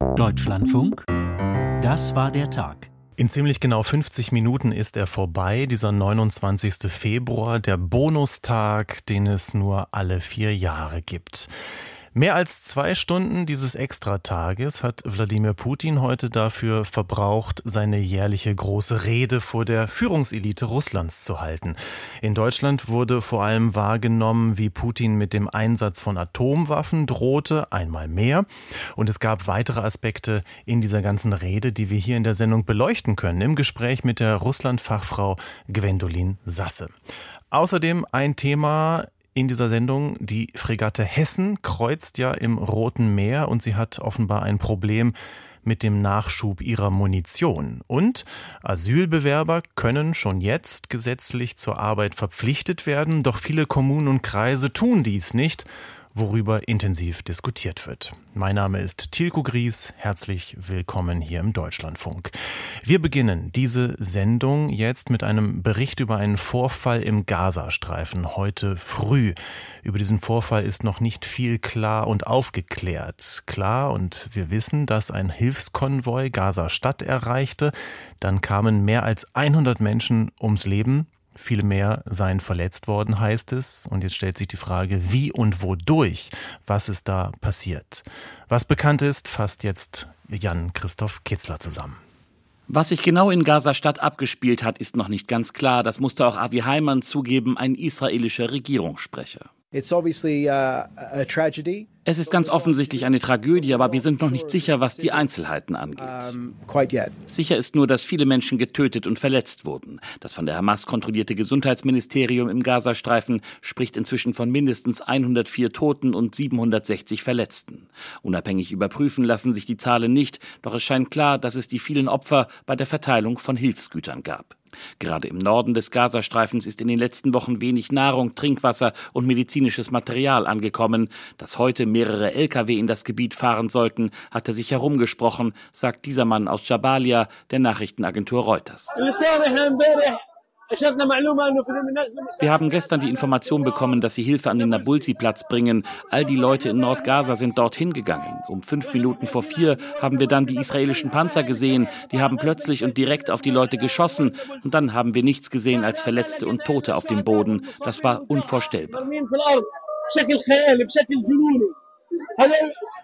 Deutschlandfunk, das war der Tag. In ziemlich genau 50 Minuten ist er vorbei, dieser 29. Februar, der Bonustag, den es nur alle vier Jahre gibt. Mehr als zwei Stunden dieses Extratages hat Wladimir Putin heute dafür verbraucht, seine jährliche große Rede vor der Führungselite Russlands zu halten. In Deutschland wurde vor allem wahrgenommen, wie Putin mit dem Einsatz von Atomwaffen drohte, einmal mehr. Und es gab weitere Aspekte in dieser ganzen Rede, die wir hier in der Sendung beleuchten können, im Gespräch mit der Russland-Fachfrau Gwendolin Sasse. Außerdem ein Thema, in dieser Sendung. Die Fregatte Hessen kreuzt ja im Roten Meer und sie hat offenbar ein Problem mit dem Nachschub ihrer Munition. Und Asylbewerber können schon jetzt gesetzlich zur Arbeit verpflichtet werden, doch viele Kommunen und Kreise tun dies nicht worüber intensiv diskutiert wird. Mein Name ist Tilko Gries. Herzlich willkommen hier im Deutschlandfunk. Wir beginnen diese Sendung jetzt mit einem Bericht über einen Vorfall im Gazastreifen heute früh. Über diesen Vorfall ist noch nicht viel klar und aufgeklärt. Klar und wir wissen, dass ein Hilfskonvoi Gaza-Stadt erreichte. Dann kamen mehr als 100 Menschen ums Leben. Viele mehr seien verletzt worden, heißt es. Und jetzt stellt sich die Frage, wie und wodurch, was ist da passiert. Was bekannt ist, fasst jetzt Jan-Christoph Kitzler zusammen. Was sich genau in Gaza-Stadt abgespielt hat, ist noch nicht ganz klar. Das musste auch Avi Heimann zugeben, ein israelischer Regierungssprecher. It's obviously uh, a tragedy. Es ist ganz offensichtlich eine Tragödie, aber wir sind noch nicht sicher, was die Einzelheiten angeht. Sicher ist nur, dass viele Menschen getötet und verletzt wurden. Das von der Hamas kontrollierte Gesundheitsministerium im Gazastreifen spricht inzwischen von mindestens 104 Toten und 760 Verletzten. Unabhängig überprüfen lassen sich die Zahlen nicht, doch es scheint klar, dass es die vielen Opfer bei der Verteilung von Hilfsgütern gab. Gerade im Norden des Gazastreifens ist in den letzten Wochen wenig Nahrung, Trinkwasser und medizinisches Material angekommen. Dass heute mehrere Lkw in das Gebiet fahren sollten, hatte sich herumgesprochen, sagt dieser Mann aus Jabalia der Nachrichtenagentur Reuters. Wir haben gestern die Information bekommen, dass sie Hilfe an den Nabulsi-Platz bringen. All die Leute in Nordgaza sind dorthin gegangen. Um fünf Minuten vor vier haben wir dann die israelischen Panzer gesehen. Die haben plötzlich und direkt auf die Leute geschossen. Und dann haben wir nichts gesehen als Verletzte und Tote auf dem Boden. Das war unvorstellbar.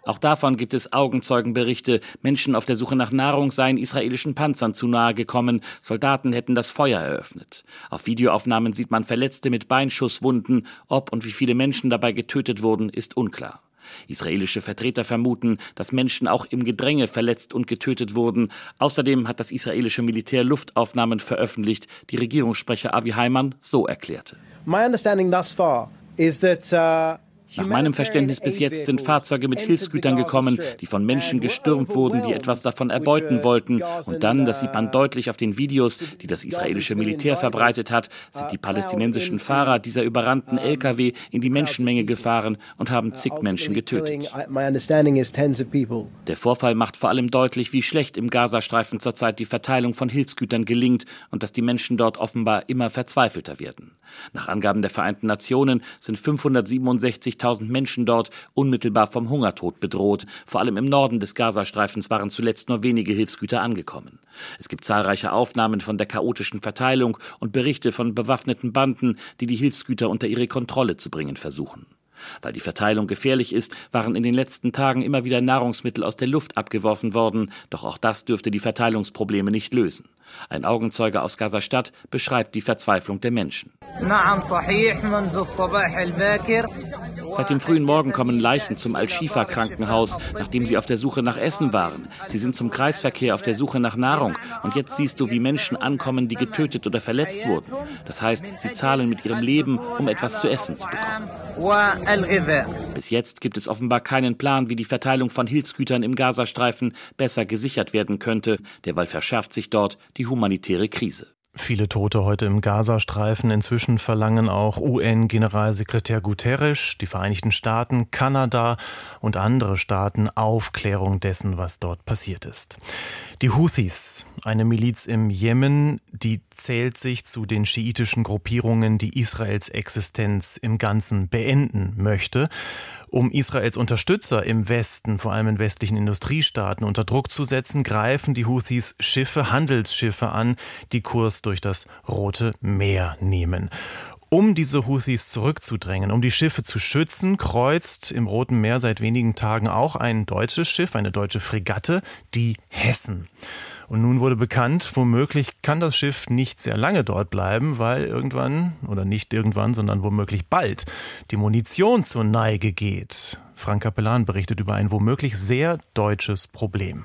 Auch davon gibt es Augenzeugenberichte. Menschen auf der Suche nach Nahrung seien israelischen Panzern zu nahe gekommen. Soldaten hätten das Feuer eröffnet. Auf Videoaufnahmen sieht man Verletzte mit Beinschusswunden. Ob und wie viele Menschen dabei getötet wurden, ist unklar. Israelische Vertreter vermuten, dass Menschen auch im Gedränge verletzt und getötet wurden. Außerdem hat das israelische Militär Luftaufnahmen veröffentlicht, die Regierungssprecher Avi Heimann so erklärte. My understanding thus far is that uh nach meinem Verständnis bis jetzt sind Fahrzeuge mit Hilfsgütern gekommen, die von Menschen gestürmt wurden, die etwas davon erbeuten wollten. Und dann, das sieht man deutlich auf den Videos, die das israelische Militär verbreitet hat, sind die palästinensischen Fahrer dieser überrannten Lkw in die Menschenmenge gefahren und haben zig Menschen getötet. Der Vorfall macht vor allem deutlich, wie schlecht im Gazastreifen zurzeit die Verteilung von Hilfsgütern gelingt und dass die Menschen dort offenbar immer verzweifelter werden. Nach Angaben der Vereinten Nationen sind 567.000 Menschen dort unmittelbar vom Hungertod bedroht. Vor allem im Norden des Gazastreifens waren zuletzt nur wenige Hilfsgüter angekommen. Es gibt zahlreiche Aufnahmen von der chaotischen Verteilung und Berichte von bewaffneten Banden, die die Hilfsgüter unter ihre Kontrolle zu bringen versuchen. Weil die Verteilung gefährlich ist, waren in den letzten Tagen immer wieder Nahrungsmittel aus der Luft abgeworfen worden, doch auch das dürfte die Verteilungsprobleme nicht lösen. Ein Augenzeuge aus Gaza-Stadt beschreibt die Verzweiflung der Menschen. Seit dem frühen Morgen kommen Leichen zum Al-Shifa-Krankenhaus, nachdem sie auf der Suche nach Essen waren. Sie sind zum Kreisverkehr auf der Suche nach Nahrung. Und jetzt siehst du, wie Menschen ankommen, die getötet oder verletzt wurden. Das heißt, sie zahlen mit ihrem Leben, um etwas zu essen zu bekommen. Bis jetzt gibt es offenbar keinen Plan, wie die Verteilung von Hilfsgütern im Gazastreifen besser gesichert werden könnte. Derweil verschärft sich dort die humanitäre Krise. Viele Tote heute im Gazastreifen. Inzwischen verlangen auch UN-Generalsekretär Guterres, die Vereinigten Staaten, Kanada und andere Staaten Aufklärung dessen, was dort passiert ist. Die Houthis, eine Miliz im Jemen, die zählt sich zu den schiitischen Gruppierungen, die Israels Existenz im Ganzen beenden möchte. Um Israels Unterstützer im Westen, vor allem in westlichen Industriestaaten, unter Druck zu setzen, greifen die Houthis Schiffe, Handelsschiffe an, die Kurs durch das Rote Meer nehmen. Um diese Houthis zurückzudrängen, um die Schiffe zu schützen, kreuzt im Roten Meer seit wenigen Tagen auch ein deutsches Schiff, eine deutsche Fregatte, die Hessen. Und nun wurde bekannt, womöglich kann das Schiff nicht sehr lange dort bleiben, weil irgendwann, oder nicht irgendwann, sondern womöglich bald, die Munition zur Neige geht. Frank Capellan berichtet über ein womöglich sehr deutsches Problem.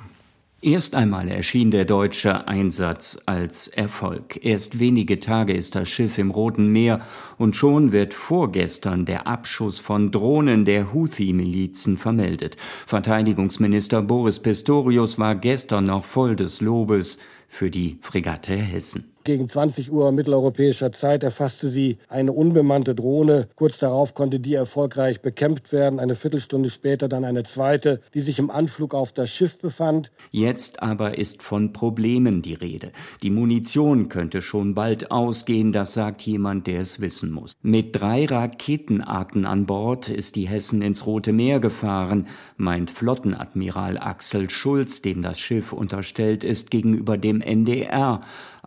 Erst einmal erschien der deutsche Einsatz als Erfolg. Erst wenige Tage ist das Schiff im Roten Meer und schon wird vorgestern der Abschuss von Drohnen der Houthi-Milizen vermeldet. Verteidigungsminister Boris Pistorius war gestern noch voll des Lobes für die Fregatte Hessen. Gegen 20 Uhr mitteleuropäischer Zeit erfasste sie eine unbemannte Drohne. Kurz darauf konnte die erfolgreich bekämpft werden. Eine Viertelstunde später dann eine zweite, die sich im Anflug auf das Schiff befand. Jetzt aber ist von Problemen die Rede. Die Munition könnte schon bald ausgehen, das sagt jemand, der es wissen muss. Mit drei Raketenarten an Bord ist die Hessen ins Rote Meer gefahren, meint Flottenadmiral Axel Schulz, dem das Schiff unterstellt ist, gegenüber dem NDR.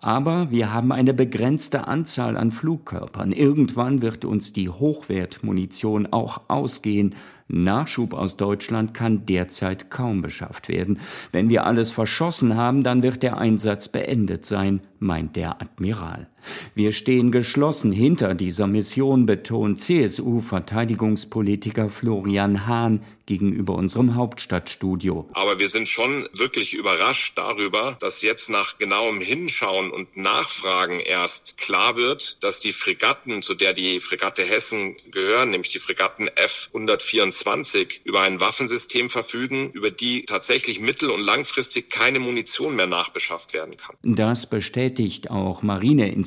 Aber wir haben eine begrenzte Anzahl an Flugkörpern. Irgendwann wird uns die Hochwertmunition auch ausgehen. Nachschub aus Deutschland kann derzeit kaum beschafft werden. Wenn wir alles verschossen haben, dann wird der Einsatz beendet sein, meint der Admiral. Wir stehen geschlossen hinter dieser Mission, betont CSU-Verteidigungspolitiker Florian Hahn gegenüber unserem Hauptstadtstudio. Aber wir sind schon wirklich überrascht darüber, dass jetzt nach genauem Hinschauen und Nachfragen erst klar wird, dass die Fregatten, zu der die Fregatte Hessen gehören, nämlich die Fregatten F-124, über ein Waffensystem verfügen, über die tatsächlich mittel- und langfristig keine Munition mehr nachbeschafft werden kann. Das bestätigt auch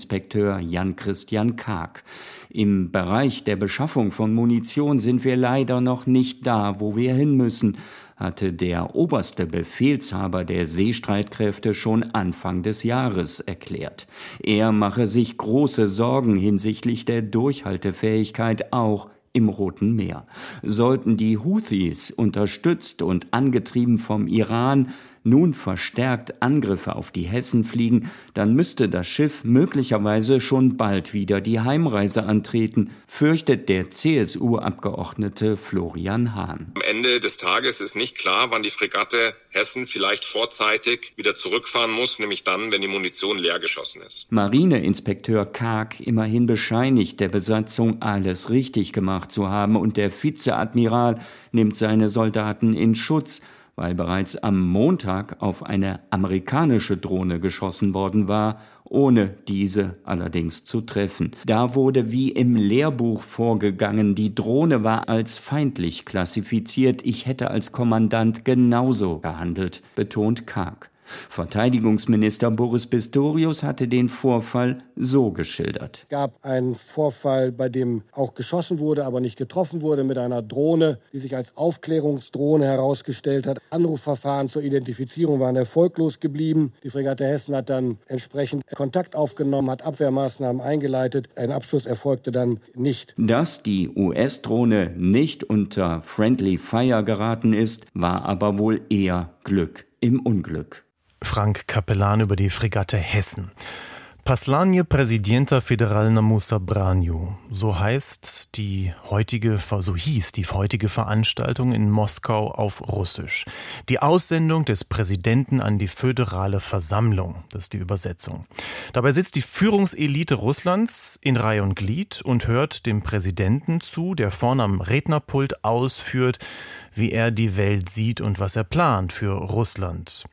Marineinspekteur Jan-Christian Karg. Im Bereich der Beschaffung von Munition sind wir leider noch nicht da, wo wir hin müssen, hatte der oberste Befehlshaber der Seestreitkräfte schon Anfang des Jahres erklärt. Er mache sich große Sorgen hinsichtlich der Durchhaltefähigkeit auch im Roten Meer. Sollten die Houthis, unterstützt und angetrieben vom Iran, nun verstärkt Angriffe auf die Hessen fliegen, dann müsste das Schiff möglicherweise schon bald wieder die Heimreise antreten, fürchtet der CSU-Abgeordnete Florian Hahn. Am Ende des Tages ist nicht klar, wann die Fregatte Hessen vielleicht vorzeitig wieder zurückfahren muss, nämlich dann, wenn die Munition leer geschossen ist. Marineinspekteur Karg immerhin bescheinigt der Besatzung, alles richtig gemacht zu haben und der Vizeadmiral nimmt seine Soldaten in Schutz weil bereits am Montag auf eine amerikanische Drohne geschossen worden war, ohne diese allerdings zu treffen. Da wurde wie im Lehrbuch vorgegangen, die Drohne war als feindlich klassifiziert, ich hätte als Kommandant genauso gehandelt, betont Karg. Verteidigungsminister Boris Pistorius hatte den Vorfall so geschildert. Es gab einen Vorfall, bei dem auch geschossen wurde, aber nicht getroffen wurde mit einer Drohne, die sich als Aufklärungsdrohne herausgestellt hat. Anrufverfahren zur Identifizierung waren erfolglos geblieben. Die Fregatte Hessen hat dann entsprechend Kontakt aufgenommen, hat Abwehrmaßnahmen eingeleitet. Ein Abschuss erfolgte dann nicht. Dass die US-Drohne nicht unter Friendly Fire geraten ist, war aber wohl eher Glück im Unglück. Frank Capellan über die Fregatte Hessen. Paslanje Präsidenta Federalna Musa Branju. So heißt die heutige, so hieß die heutige Veranstaltung in Moskau auf Russisch. Die Aussendung des Präsidenten an die föderale Versammlung. Das ist die Übersetzung. Dabei sitzt die Führungselite Russlands in Reihe und Glied und hört dem Präsidenten zu, der vorn am Rednerpult ausführt, wie er die Welt sieht und was er plant für Russland.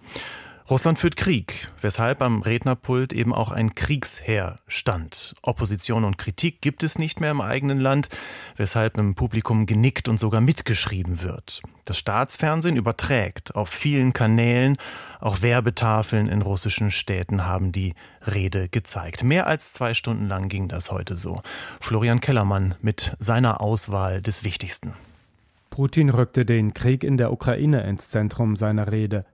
Russland führt Krieg, weshalb am Rednerpult eben auch ein Kriegsheer stand. Opposition und Kritik gibt es nicht mehr im eigenen Land, weshalb im Publikum genickt und sogar mitgeschrieben wird. Das Staatsfernsehen überträgt auf vielen Kanälen, auch Werbetafeln in russischen Städten haben die Rede gezeigt. Mehr als zwei Stunden lang ging das heute so. Florian Kellermann mit seiner Auswahl des Wichtigsten. Putin rückte den Krieg in der Ukraine ins Zentrum seiner Rede.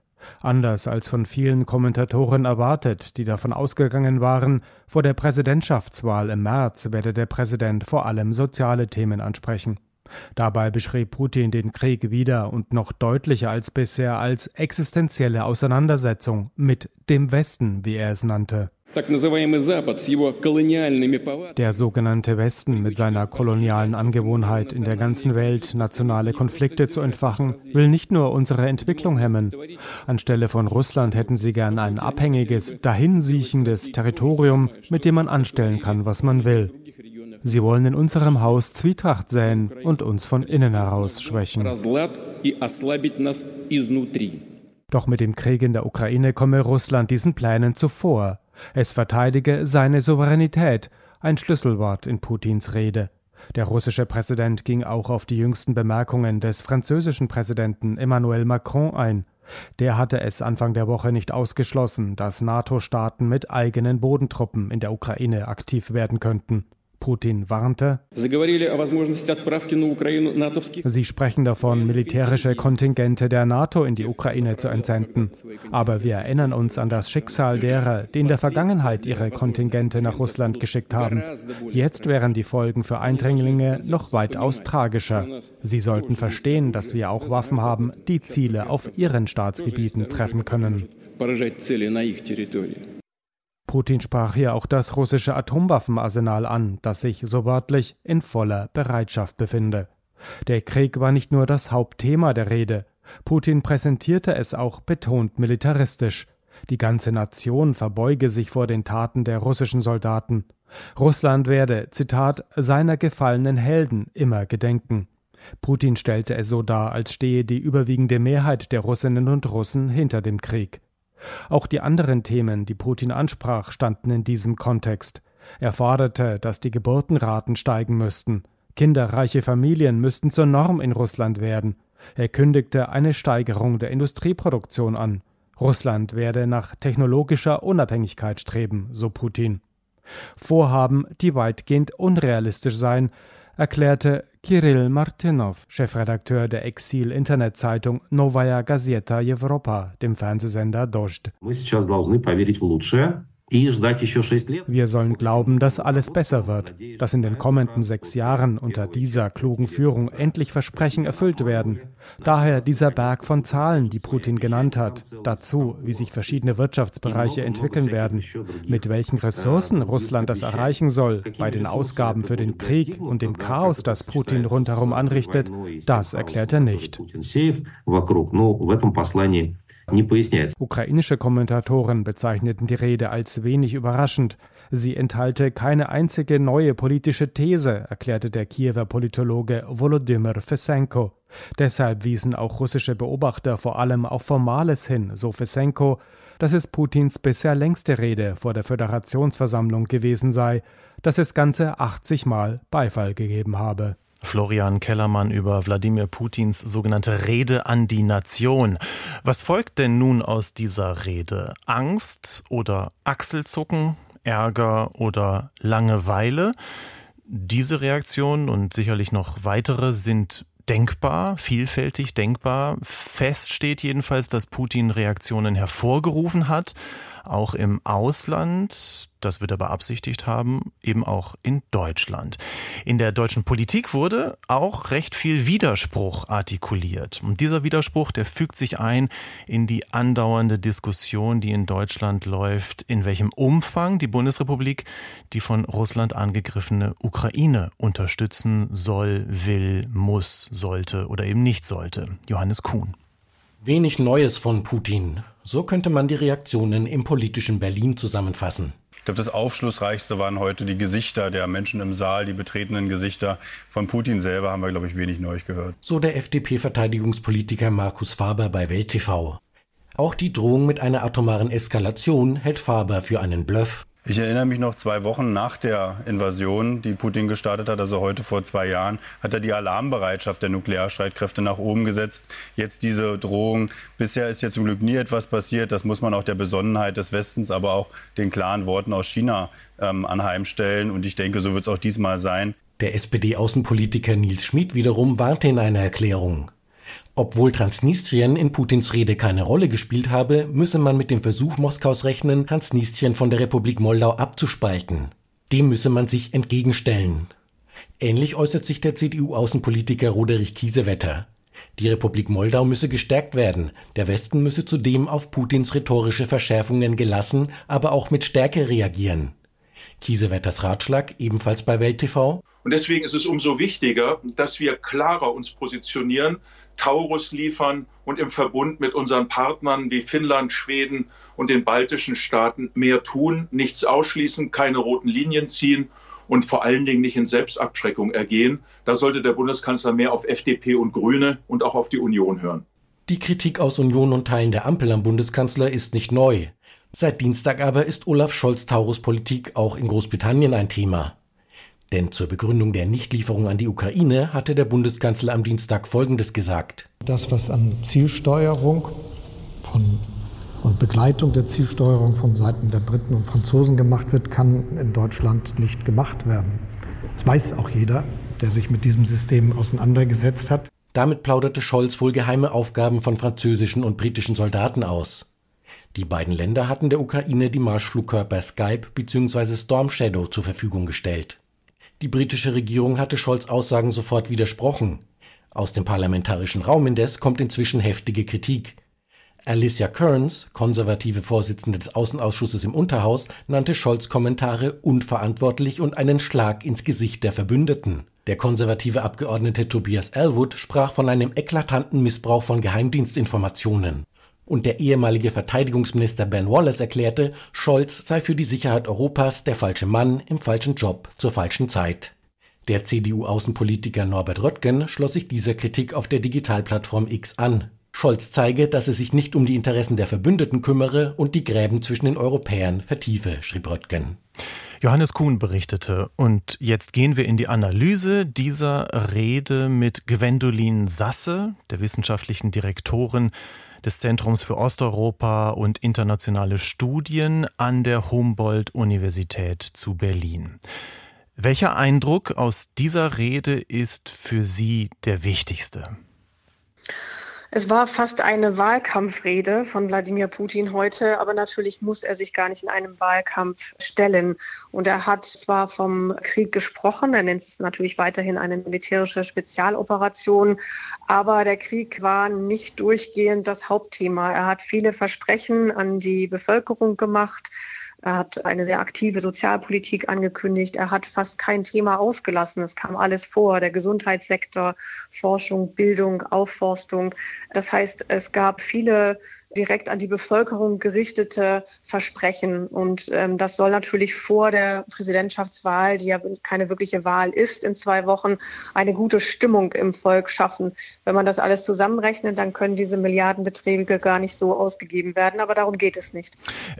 Anders als von vielen Kommentatoren erwartet, die davon ausgegangen waren, vor der Präsidentschaftswahl im März werde der Präsident vor allem soziale Themen ansprechen. Dabei beschrieb Putin den Krieg wieder und noch deutlicher als bisher als existenzielle Auseinandersetzung mit dem Westen, wie er es nannte. Der sogenannte Westen mit seiner kolonialen Angewohnheit in der ganzen Welt nationale Konflikte zu entfachen, will nicht nur unsere Entwicklung hemmen. Anstelle von Russland hätten sie gern ein abhängiges, dahinsiechendes Territorium, mit dem man anstellen kann, was man will. Sie wollen in unserem Haus Zwietracht säen und uns von innen heraus schwächen. Doch mit dem Krieg in der Ukraine komme Russland diesen Plänen zuvor. Es verteidige seine Souveränität, ein Schlüsselwort in Putins Rede. Der russische Präsident ging auch auf die jüngsten Bemerkungen des französischen Präsidenten Emmanuel Macron ein. Der hatte es Anfang der Woche nicht ausgeschlossen, dass NATO-Staaten mit eigenen Bodentruppen in der Ukraine aktiv werden könnten. Putin warnte. Sie sprechen davon, militärische Kontingente der NATO in die Ukraine zu entsenden. Aber wir erinnern uns an das Schicksal derer, die in der Vergangenheit ihre Kontingente nach Russland geschickt haben. Jetzt wären die Folgen für Eindringlinge noch weitaus tragischer. Sie sollten verstehen, dass wir auch Waffen haben, die Ziele auf ihren Staatsgebieten treffen können. Putin sprach hier auch das russische Atomwaffenarsenal an, das sich so wörtlich in voller Bereitschaft befinde. Der Krieg war nicht nur das Hauptthema der Rede. Putin präsentierte es auch betont militaristisch. Die ganze Nation verbeuge sich vor den Taten der russischen Soldaten. Russland werde, Zitat, seiner gefallenen Helden immer gedenken. Putin stellte es so dar, als stehe die überwiegende Mehrheit der Russinnen und Russen hinter dem Krieg. Auch die anderen Themen, die Putin ansprach, standen in diesem Kontext. Er forderte, dass die Geburtenraten steigen müssten. Kinderreiche Familien müssten zur Norm in Russland werden. Er kündigte eine Steigerung der Industrieproduktion an. Russland werde nach technologischer Unabhängigkeit streben, so Putin. Vorhaben, die weitgehend unrealistisch seien, erklärte Kirill Martinov, Chefredakteur der Exil-Internetzeitung Novaya Gazeta Europa, dem Fernsehsender Dost. Wir sollen glauben, dass alles besser wird, dass in den kommenden sechs Jahren unter dieser klugen Führung endlich Versprechen erfüllt werden. Daher dieser Berg von Zahlen, die Putin genannt hat, dazu, wie sich verschiedene Wirtschaftsbereiche entwickeln werden, mit welchen Ressourcen Russland das erreichen soll, bei den Ausgaben für den Krieg und dem Chaos, das Putin rundherum anrichtet, das erklärt er nicht. Ukrainische Kommentatoren bezeichneten die Rede als wenig überraschend. Sie enthalte keine einzige neue politische These, erklärte der Kiewer Politologe Volodymyr Fesenko. Deshalb wiesen auch russische Beobachter vor allem auf Formales hin, so Fesenko, dass es Putins bisher längste Rede vor der Föderationsversammlung gewesen sei, dass es ganze 80 Mal Beifall gegeben habe. Florian Kellermann über Wladimir Putins sogenannte Rede an die Nation. Was folgt denn nun aus dieser Rede? Angst oder Achselzucken, Ärger oder Langeweile? Diese Reaktionen und sicherlich noch weitere sind denkbar, vielfältig denkbar. Fest steht jedenfalls, dass Putin Reaktionen hervorgerufen hat, auch im Ausland, das wird er beabsichtigt haben, eben auch in Deutschland. In der deutschen Politik wurde auch recht viel Widerspruch artikuliert. Und dieser Widerspruch, der fügt sich ein in die andauernde Diskussion, die in Deutschland läuft, in welchem Umfang die Bundesrepublik die von Russland angegriffene Ukraine unterstützen soll, will, muss, sollte oder eben nicht sollte. Johannes Kuhn. Wenig Neues von Putin. So könnte man die Reaktionen im politischen Berlin zusammenfassen. Ich glaube, das Aufschlussreichste waren heute die Gesichter der Menschen im Saal, die betretenen Gesichter. Von Putin selber haben wir, glaube ich, wenig Neues gehört. So der FDP-Verteidigungspolitiker Markus Faber bei Welt TV. Auch die Drohung mit einer atomaren Eskalation hält Faber für einen Bluff. Ich erinnere mich noch zwei Wochen nach der Invasion, die Putin gestartet hat, also heute vor zwei Jahren, hat er die Alarmbereitschaft der Nuklearstreitkräfte nach oben gesetzt. Jetzt diese Drohung. Bisher ist jetzt zum Glück nie etwas passiert. Das muss man auch der Besonnenheit des Westens, aber auch den klaren Worten aus China ähm, anheimstellen. Und ich denke, so wird es auch diesmal sein. Der SPD-Außenpolitiker Nils Schmid wiederum warnte in einer Erklärung. Obwohl Transnistrien in Putins Rede keine Rolle gespielt habe, müsse man mit dem Versuch Moskaus rechnen, Transnistrien von der Republik Moldau abzuspalten. Dem müsse man sich entgegenstellen. Ähnlich äußert sich der CDU-Außenpolitiker Roderich Kiesewetter. Die Republik Moldau müsse gestärkt werden. Der Westen müsse zudem auf Putins rhetorische Verschärfungen gelassen, aber auch mit Stärke reagieren. Kiesewetters Ratschlag ebenfalls bei Welt TV. Und deswegen ist es umso wichtiger, dass wir klarer uns positionieren, Taurus liefern und im Verbund mit unseren Partnern wie Finnland, Schweden und den baltischen Staaten mehr tun, nichts ausschließen, keine roten Linien ziehen und vor allen Dingen nicht in Selbstabschreckung ergehen. Da sollte der Bundeskanzler mehr auf FDP und Grüne und auch auf die Union hören. Die Kritik aus Union und Teilen der Ampel am Bundeskanzler ist nicht neu. Seit Dienstag aber ist Olaf Scholz Taurus-Politik auch in Großbritannien ein Thema. Denn zur Begründung der Nichtlieferung an die Ukraine hatte der Bundeskanzler am Dienstag Folgendes gesagt. Das, was an Zielsteuerung von, und Begleitung der Zielsteuerung von Seiten der Briten und Franzosen gemacht wird, kann in Deutschland nicht gemacht werden. Das weiß auch jeder, der sich mit diesem System auseinandergesetzt hat. Damit plauderte Scholz wohl geheime Aufgaben von französischen und britischen Soldaten aus. Die beiden Länder hatten der Ukraine die Marschflugkörper Skype bzw. Storm Shadow zur Verfügung gestellt. Die britische Regierung hatte Scholz Aussagen sofort widersprochen. Aus dem parlamentarischen Raum indes kommt inzwischen heftige Kritik. Alicia Kearns, konservative Vorsitzende des Außenausschusses im Unterhaus, nannte Scholz Kommentare unverantwortlich und einen Schlag ins Gesicht der Verbündeten. Der konservative Abgeordnete Tobias Elwood sprach von einem eklatanten Missbrauch von Geheimdienstinformationen und der ehemalige Verteidigungsminister Ben Wallace erklärte, Scholz sei für die Sicherheit Europas der falsche Mann im falschen Job zur falschen Zeit. Der CDU-Außenpolitiker Norbert Röttgen schloss sich dieser Kritik auf der Digitalplattform X an. Scholz zeige, dass er sich nicht um die Interessen der Verbündeten kümmere und die Gräben zwischen den Europäern vertiefe, schrieb Röttgen. Johannes Kuhn berichtete. Und jetzt gehen wir in die Analyse dieser Rede mit Gwendolin Sasse, der wissenschaftlichen Direktorin des Zentrums für Osteuropa und internationale Studien an der Humboldt-Universität zu Berlin. Welcher Eindruck aus dieser Rede ist für Sie der wichtigste? Es war fast eine Wahlkampfrede von Wladimir Putin heute, aber natürlich muss er sich gar nicht in einem Wahlkampf stellen. Und er hat zwar vom Krieg gesprochen, er nennt es natürlich weiterhin eine militärische Spezialoperation, aber der Krieg war nicht durchgehend das Hauptthema. Er hat viele Versprechen an die Bevölkerung gemacht. Er hat eine sehr aktive Sozialpolitik angekündigt. Er hat fast kein Thema ausgelassen. Es kam alles vor. Der Gesundheitssektor, Forschung, Bildung, Aufforstung. Das heißt, es gab viele direkt an die Bevölkerung gerichtete Versprechen. Und ähm, das soll natürlich vor der Präsidentschaftswahl, die ja keine wirkliche Wahl ist, in zwei Wochen eine gute Stimmung im Volk schaffen. Wenn man das alles zusammenrechnet, dann können diese Milliardenbeträge gar nicht so ausgegeben werden. Aber darum geht es nicht.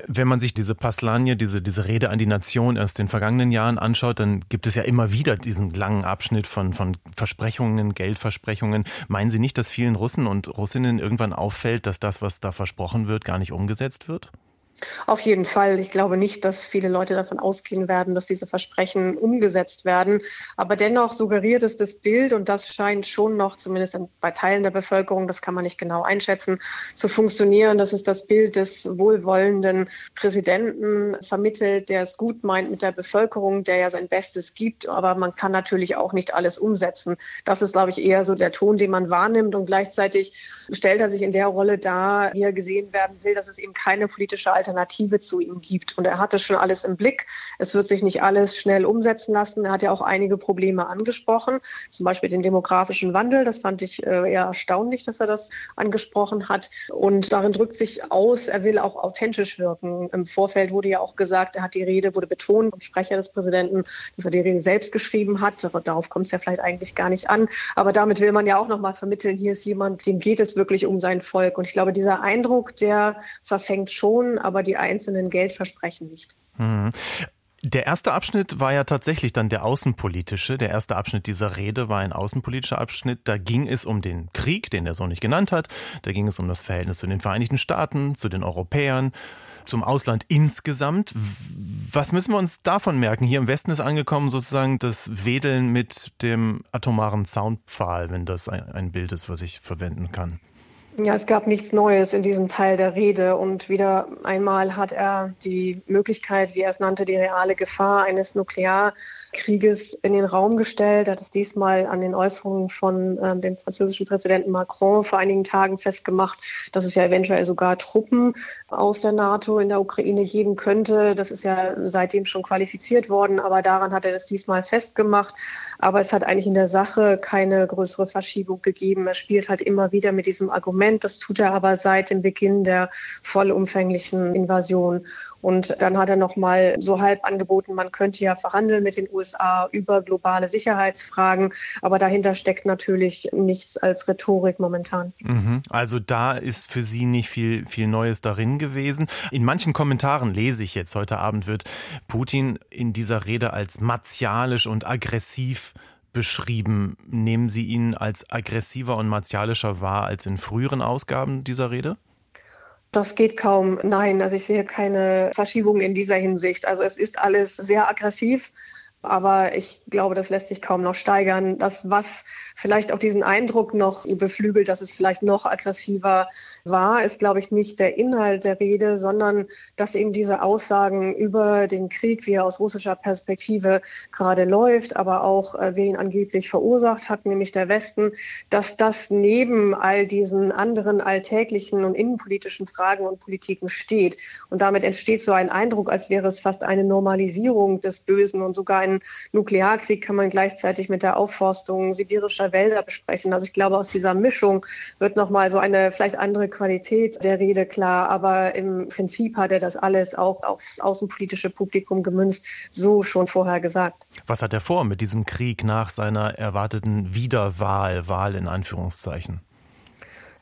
Wenn man sich diese Paslagne, diese, diese Rede an die Nation aus den vergangenen Jahren anschaut, dann gibt es ja immer wieder diesen langen Abschnitt von, von Versprechungen, Geldversprechungen. Meinen Sie nicht, dass vielen Russen und Russinnen irgendwann auffällt, dass das, was da versprochen wird, gar nicht umgesetzt wird? Auf jeden Fall. Ich glaube nicht, dass viele Leute davon ausgehen werden, dass diese Versprechen umgesetzt werden. Aber dennoch suggeriert es das Bild, und das scheint schon noch, zumindest bei Teilen der Bevölkerung, das kann man nicht genau einschätzen, zu funktionieren. Das ist das Bild des wohlwollenden Präsidenten vermittelt, der es gut meint mit der Bevölkerung, der ja sein Bestes gibt. Aber man kann natürlich auch nicht alles umsetzen. Das ist, glaube ich, eher so der Ton, den man wahrnimmt. Und gleichzeitig stellt er sich in der Rolle dar, wie er gesehen werden will, dass es eben keine politische Alternative Alternative zu ihm gibt. Und er hatte schon alles im Blick. Es wird sich nicht alles schnell umsetzen lassen. Er hat ja auch einige Probleme angesprochen, zum Beispiel den demografischen Wandel. Das fand ich äh, eher erstaunlich, dass er das angesprochen hat. Und darin drückt sich aus, er will auch authentisch wirken. Im Vorfeld wurde ja auch gesagt, er hat die Rede, wurde betont vom Sprecher des Präsidenten, dass er die Rede selbst geschrieben hat. Darauf kommt es ja vielleicht eigentlich gar nicht an. Aber damit will man ja auch nochmal vermitteln, hier ist jemand, dem geht es wirklich um sein Volk. Und ich glaube, dieser Eindruck, der verfängt schon, aber aber die einzelnen Geldversprechen nicht. Mhm. Der erste Abschnitt war ja tatsächlich dann der außenpolitische. Der erste Abschnitt dieser Rede war ein außenpolitischer Abschnitt. Da ging es um den Krieg, den er so nicht genannt hat. Da ging es um das Verhältnis zu den Vereinigten Staaten, zu den Europäern, zum Ausland insgesamt. Was müssen wir uns davon merken? Hier im Westen ist angekommen sozusagen das Wedeln mit dem atomaren Soundpfahl, wenn das ein Bild ist, was ich verwenden kann. Ja, es gab nichts Neues in diesem Teil der Rede. Und wieder einmal hat er die Möglichkeit, wie er es nannte, die reale Gefahr eines Nuklear Krieges in den Raum gestellt, hat es diesmal an den Äußerungen von ähm, dem französischen Präsidenten Macron vor einigen Tagen festgemacht, dass es ja eventuell sogar Truppen aus der NATO in der Ukraine geben könnte. Das ist ja seitdem schon qualifiziert worden, aber daran hat er es diesmal festgemacht. Aber es hat eigentlich in der Sache keine größere Verschiebung gegeben. Er spielt halt immer wieder mit diesem Argument. Das tut er aber seit dem Beginn der vollumfänglichen Invasion. Und dann hat er noch mal so halb angeboten, man könnte ja verhandeln mit den USA über globale Sicherheitsfragen, aber dahinter steckt natürlich nichts als Rhetorik momentan. Mhm. Also da ist für Sie nicht viel viel Neues darin gewesen. In manchen Kommentaren lese ich jetzt heute Abend wird Putin in dieser Rede als martialisch und aggressiv beschrieben. Nehmen Sie ihn als aggressiver und martialischer wahr als in früheren Ausgaben dieser Rede? Das geht kaum. Nein, also ich sehe keine Verschiebung in dieser Hinsicht. Also es ist alles sehr aggressiv. Aber ich glaube, das lässt sich kaum noch steigern. Das, was vielleicht auch diesen Eindruck noch beflügelt, dass es vielleicht noch aggressiver war, ist, glaube ich, nicht der Inhalt der Rede, sondern dass eben diese Aussagen über den Krieg, wie er aus russischer Perspektive gerade läuft, aber auch äh, wer ihn angeblich verursacht hat, nämlich der Westen, dass das neben all diesen anderen alltäglichen und innenpolitischen Fragen und Politiken steht. Und damit entsteht so ein Eindruck, als wäre es fast eine Normalisierung des Bösen und sogar ein Nuklearkrieg kann man gleichzeitig mit der Aufforstung sibirischer Wälder besprechen. Also ich glaube, aus dieser Mischung wird nochmal so eine vielleicht andere Qualität der Rede klar. Aber im Prinzip hat er das alles auch aufs außenpolitische Publikum gemünzt, so schon vorher gesagt. Was hat er vor mit diesem Krieg nach seiner erwarteten Wiederwahl, Wahl in Anführungszeichen?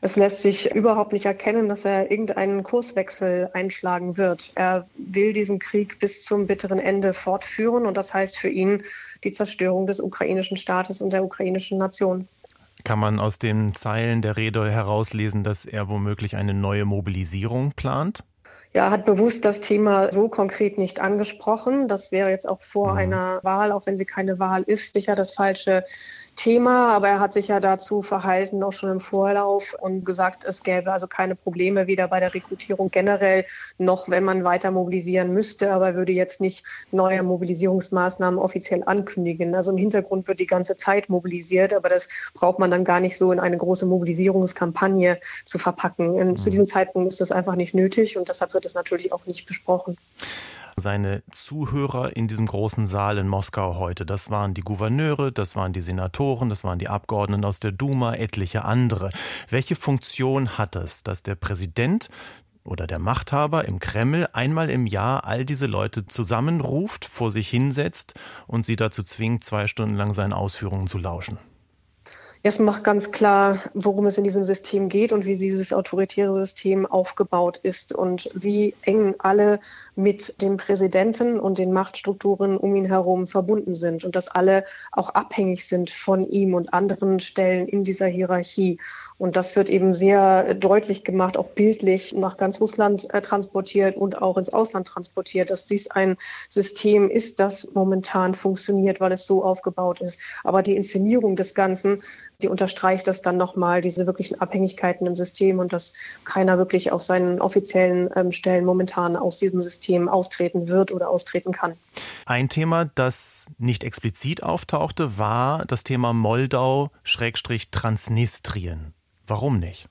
Es lässt sich überhaupt nicht erkennen, dass er irgendeinen Kurswechsel einschlagen wird. Er will diesen Krieg bis zum bitteren Ende fortführen und das heißt für ihn die Zerstörung des ukrainischen Staates und der ukrainischen Nation. Kann man aus den Zeilen der Rede herauslesen, dass er womöglich eine neue Mobilisierung plant? Ja, hat bewusst das Thema so konkret nicht angesprochen. Das wäre jetzt auch vor mhm. einer Wahl, auch wenn sie keine Wahl ist, sicher das falsche Thema, aber er hat sich ja dazu verhalten, auch schon im Vorlauf und gesagt, es gäbe also keine Probleme weder bei der Rekrutierung generell noch, wenn man weiter mobilisieren müsste, aber er würde jetzt nicht neue Mobilisierungsmaßnahmen offiziell ankündigen. Also im Hintergrund wird die ganze Zeit mobilisiert, aber das braucht man dann gar nicht so in eine große Mobilisierungskampagne zu verpacken. Und zu mhm. diesem Zeitpunkt ist das einfach nicht nötig und deshalb wird es natürlich auch nicht besprochen seine Zuhörer in diesem großen Saal in Moskau heute. Das waren die Gouverneure, das waren die Senatoren, das waren die Abgeordneten aus der Duma, etliche andere. Welche Funktion hat es, dass der Präsident oder der Machthaber im Kreml einmal im Jahr all diese Leute zusammenruft, vor sich hinsetzt und sie dazu zwingt, zwei Stunden lang seinen Ausführungen zu lauschen? Es macht ganz klar, worum es in diesem System geht und wie dieses autoritäre System aufgebaut ist und wie eng alle mit dem Präsidenten und den Machtstrukturen um ihn herum verbunden sind und dass alle auch abhängig sind von ihm und anderen Stellen in dieser Hierarchie. Und das wird eben sehr deutlich gemacht, auch bildlich nach ganz Russland äh, transportiert und auch ins Ausland transportiert, dass dies ein System ist, das momentan funktioniert, weil es so aufgebaut ist. Aber die Inszenierung des Ganzen die unterstreicht das dann nochmal, diese wirklichen Abhängigkeiten im System und dass keiner wirklich auf seinen offiziellen ähm, Stellen momentan aus diesem System austreten wird oder austreten kann. Ein Thema, das nicht explizit auftauchte, war das Thema Moldau-Transnistrien. Warum nicht?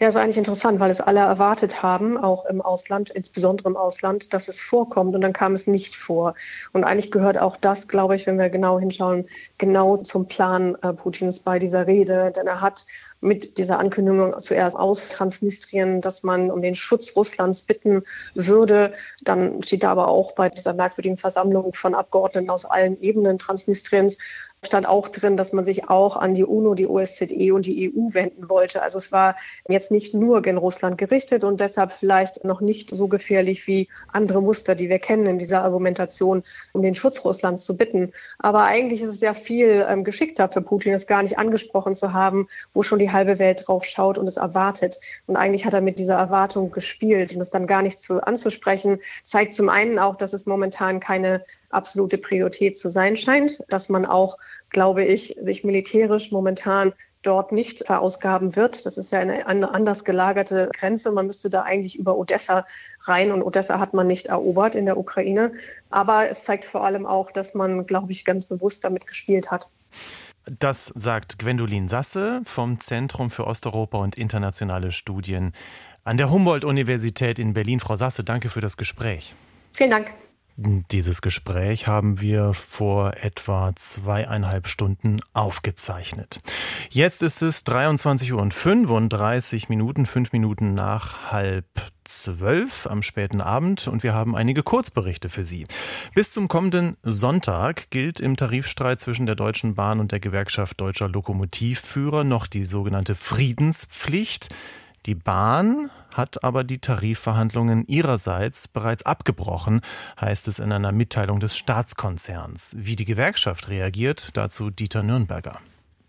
Ja, ist eigentlich interessant, weil es alle erwartet haben, auch im Ausland, insbesondere im Ausland, dass es vorkommt und dann kam es nicht vor. Und eigentlich gehört auch das, glaube ich, wenn wir genau hinschauen, genau zum Plan äh, Putins bei dieser Rede. Denn er hat mit dieser Ankündigung zuerst aus Transnistrien, dass man um den Schutz Russlands bitten würde. Dann steht da aber auch bei dieser merkwürdigen Versammlung von Abgeordneten aus allen Ebenen Transnistriens stand auch drin, dass man sich auch an die UNO, die OSZE und die EU wenden wollte. Also es war jetzt nicht nur gen Russland gerichtet und deshalb vielleicht noch nicht so gefährlich wie andere Muster, die wir kennen in dieser Argumentation, um den Schutz Russlands zu bitten. Aber eigentlich ist es ja viel ähm, geschickter für Putin, es gar nicht angesprochen zu haben, wo schon die halbe Welt drauf schaut und es erwartet. Und eigentlich hat er mit dieser Erwartung gespielt und es dann gar nicht zu, anzusprechen, zeigt zum einen auch, dass es momentan keine absolute Priorität zu sein scheint, dass man auch, glaube ich, sich militärisch momentan dort nicht verausgaben wird. Das ist ja eine, anders gelagerte Grenze. Man müsste da eigentlich über Odessa rein und Odessa hat man nicht erobert in der Ukraine. Aber es zeigt vor allem auch, dass man, glaube ich, ganz bewusst damit gespielt hat. Das sagt Gwendolin Sasse vom Zentrum für Osteuropa und internationale Studien an der Humboldt-Universität in Berlin. Frau Sasse, danke für das Gespräch. Vielen Dank. Dieses Gespräch haben wir vor etwa zweieinhalb Stunden aufgezeichnet. Jetzt ist es 23 Uhr und 35 Minuten, fünf Minuten nach halb zwölf am späten Abend und wir haben einige Kurzberichte für Sie. Bis zum kommenden Sonntag gilt im Tarifstreit zwischen der Deutschen Bahn und der Gewerkschaft Deutscher Lokomotivführer noch die sogenannte Friedenspflicht. Die Bahn hat aber die Tarifverhandlungen ihrerseits bereits abgebrochen, heißt es in einer Mitteilung des Staatskonzerns. Wie die Gewerkschaft reagiert, dazu Dieter Nürnberger.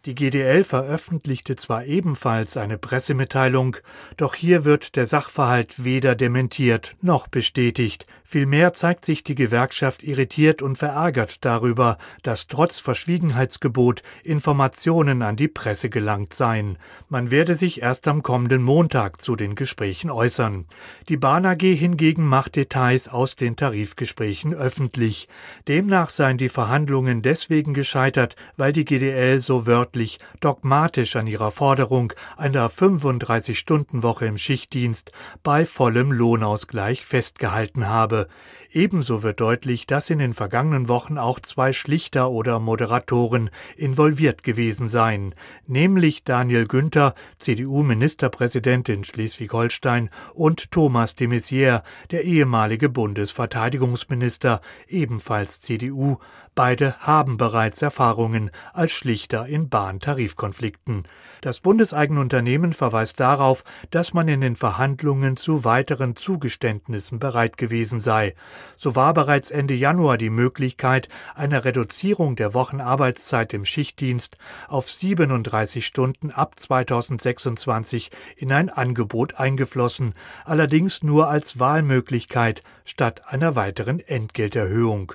Die GDL veröffentlichte zwar ebenfalls eine Pressemitteilung, doch hier wird der Sachverhalt weder dementiert noch bestätigt. Vielmehr zeigt sich die Gewerkschaft irritiert und verärgert darüber, dass trotz Verschwiegenheitsgebot Informationen an die Presse gelangt seien. Man werde sich erst am kommenden Montag zu den Gesprächen äußern. Die Bahn AG hingegen macht Details aus den Tarifgesprächen öffentlich. Demnach seien die Verhandlungen deswegen gescheitert, weil die GDL so wörtlich wissenschaftlich dogmatisch an ihrer Forderung einer 35-Stunden-Woche im Schichtdienst bei vollem Lohnausgleich festgehalten habe. Ebenso wird deutlich, dass in den vergangenen Wochen auch zwei Schlichter oder Moderatoren involviert gewesen seien, nämlich Daniel Günther, CDU-Ministerpräsident in Schleswig-Holstein, und Thomas de Maizière, der ehemalige Bundesverteidigungsminister, ebenfalls CDU. Beide haben bereits Erfahrungen als Schlichter in Bahntarifkonflikten. Das bundeseigene Unternehmen verweist darauf, dass man in den Verhandlungen zu weiteren Zugeständnissen bereit gewesen sei. So war bereits Ende Januar die Möglichkeit einer Reduzierung der Wochenarbeitszeit im Schichtdienst auf 37 Stunden ab 2026 in ein Angebot eingeflossen, allerdings nur als Wahlmöglichkeit statt einer weiteren Entgelterhöhung.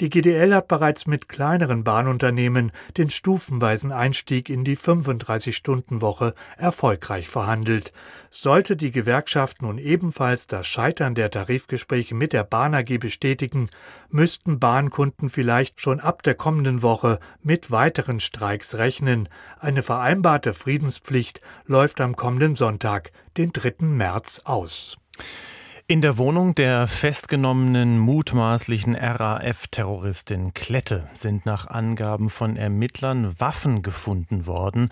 Die GDL hat bereits mit kleineren Bahnunternehmen den stufenweisen Einstieg in die 35-Stunden-Woche erfolgreich verhandelt. Sollte die Gewerkschaft nun ebenfalls das Scheitern der Tarifgespräche mit der Bahn AG bestätigen, müssten Bahnkunden vielleicht schon ab der kommenden Woche mit weiteren Streiks rechnen. Eine vereinbarte Friedenspflicht läuft am kommenden Sonntag, den 3. März, aus. In der Wohnung der festgenommenen mutmaßlichen RAF-Terroristin Klette sind nach Angaben von Ermittlern Waffen gefunden worden.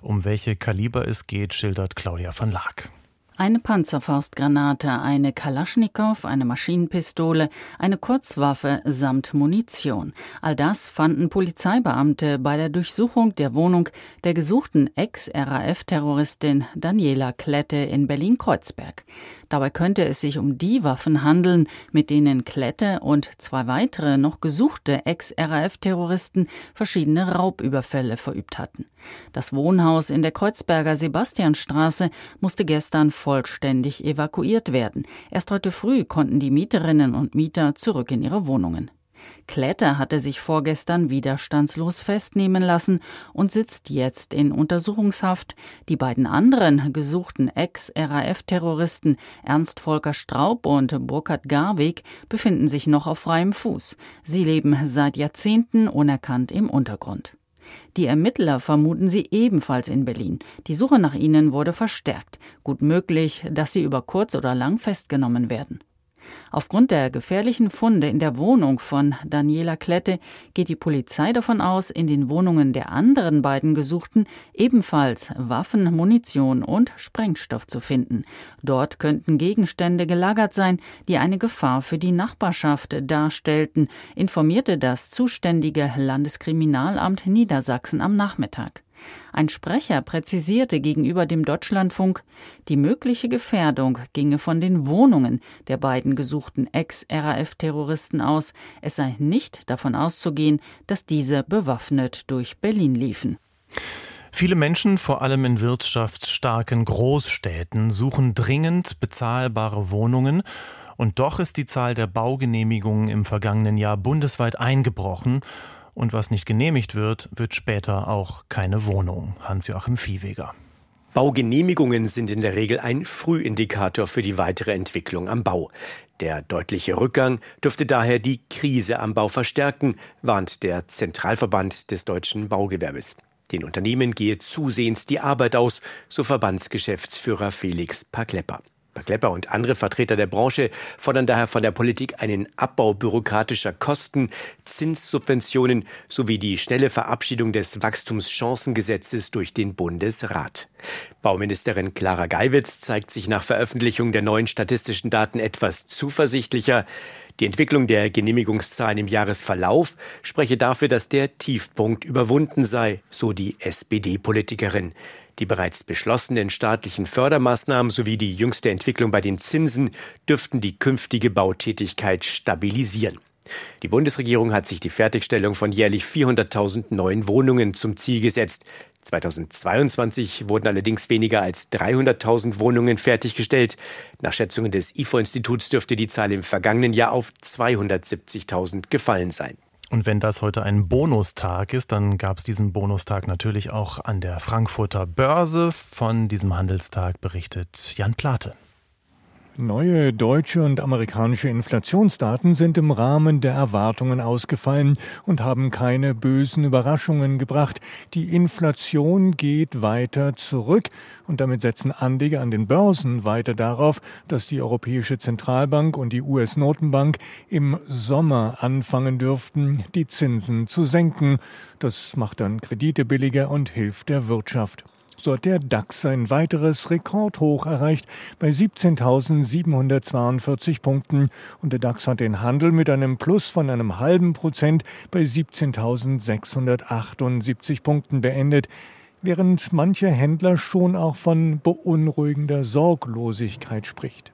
Um welche Kaliber es geht, schildert Claudia van Laak. Eine Panzerfaustgranate, eine Kalaschnikow, eine Maschinenpistole, eine Kurzwaffe samt Munition. All das fanden Polizeibeamte bei der Durchsuchung der Wohnung der gesuchten Ex-RAF-Terroristin Daniela Klette in Berlin-Kreuzberg. Dabei könnte es sich um die Waffen handeln, mit denen Klette und zwei weitere noch gesuchte Ex-RAF-Terroristen verschiedene Raubüberfälle verübt hatten. Das Wohnhaus in der Kreuzberger Sebastianstraße musste gestern vollständig evakuiert werden. Erst heute früh konnten die Mieterinnen und Mieter zurück in ihre Wohnungen. Kletter hatte sich vorgestern widerstandslos festnehmen lassen und sitzt jetzt in Untersuchungshaft. Die beiden anderen gesuchten Ex-RAF-Terroristen Ernst Volker Straub und Burkhard Garweg befinden sich noch auf freiem Fuß. Sie leben seit Jahrzehnten unerkannt im Untergrund. Die Ermittler vermuten sie ebenfalls in Berlin. Die Suche nach ihnen wurde verstärkt. Gut möglich, dass sie über kurz oder lang festgenommen werden. Aufgrund der gefährlichen Funde in der Wohnung von Daniela Klette geht die Polizei davon aus, in den Wohnungen der anderen beiden Gesuchten ebenfalls Waffen, Munition und Sprengstoff zu finden. Dort könnten Gegenstände gelagert sein, die eine Gefahr für die Nachbarschaft darstellten, informierte das zuständige Landeskriminalamt Niedersachsen am Nachmittag. Ein Sprecher präzisierte gegenüber dem Deutschlandfunk, die mögliche Gefährdung ginge von den Wohnungen der beiden gesuchten Ex-RAF-Terroristen aus. Es sei nicht davon auszugehen, dass diese bewaffnet durch Berlin liefen. Viele Menschen, vor allem in wirtschaftsstarken Großstädten, suchen dringend bezahlbare Wohnungen und doch ist die Zahl der Baugenehmigungen im vergangenen Jahr bundesweit eingebrochen Und was nicht genehmigt wird, wird später auch keine Wohnung. Hans-Joachim Viehweger. Baugenehmigungen sind in der Regel ein Frühindikator für die weitere Entwicklung am Bau. Der deutliche Rückgang dürfte daher die Krise am Bau verstärken, warnt der Zentralverband des deutschen Baugewerbes. Den Unternehmen gehe zusehends die Arbeit aus, so Verbandsgeschäftsführer Felix Paklepper. Klepper und andere Vertreter der Branche fordern daher von der Politik einen Abbau bürokratischer Kosten, Zinssubventionen sowie die schnelle Verabschiedung des Wachstumschancengesetzes durch den Bundesrat. Bauministerin Clara Geiwitz zeigt sich nach Veröffentlichung der neuen statistischen Daten etwas zuversichtlicher. Die Entwicklung der Genehmigungszahlen im Jahresverlauf spreche dafür, dass der Tiefpunkt überwunden sei, so die SPD-Politikerin. Die bereits beschlossenen staatlichen Fördermaßnahmen sowie die jüngste Entwicklung bei den Zinsen dürften die künftige Bautätigkeit stabilisieren. Die Bundesregierung hat sich die Fertigstellung von jährlich 400.000 neuen Wohnungen zum Ziel gesetzt. 2022 wurden allerdings weniger als 300.000 Wohnungen fertiggestellt. Nach Schätzungen des IFO-Instituts dürfte die Zahl im vergangenen Jahr auf 270.000 gefallen sein. Und wenn das heute ein Bonustag ist, dann gab es diesen Bonustag natürlich auch an der Frankfurter Börse. Von diesem Handelstag berichtet Jan Plate. Neue deutsche und amerikanische Inflationsdaten sind im Rahmen der Erwartungen ausgefallen und haben keine bösen Überraschungen gebracht. Die Inflation geht weiter zurück und damit setzen Anleger an den Börsen weiter darauf, dass die Europäische Zentralbank und die US-Notenbank im Sommer anfangen dürften, die Zinsen zu senken. Das macht dann Kredite billiger und hilft der Wirtschaft. So hat der DAX ein weiteres Rekordhoch erreicht bei 17.742 Punkten und der DAX hat den Handel mit einem Plus von einem halben Prozent bei 17.678 Punkten beendet während manche Händler schon auch von beunruhigender Sorglosigkeit spricht.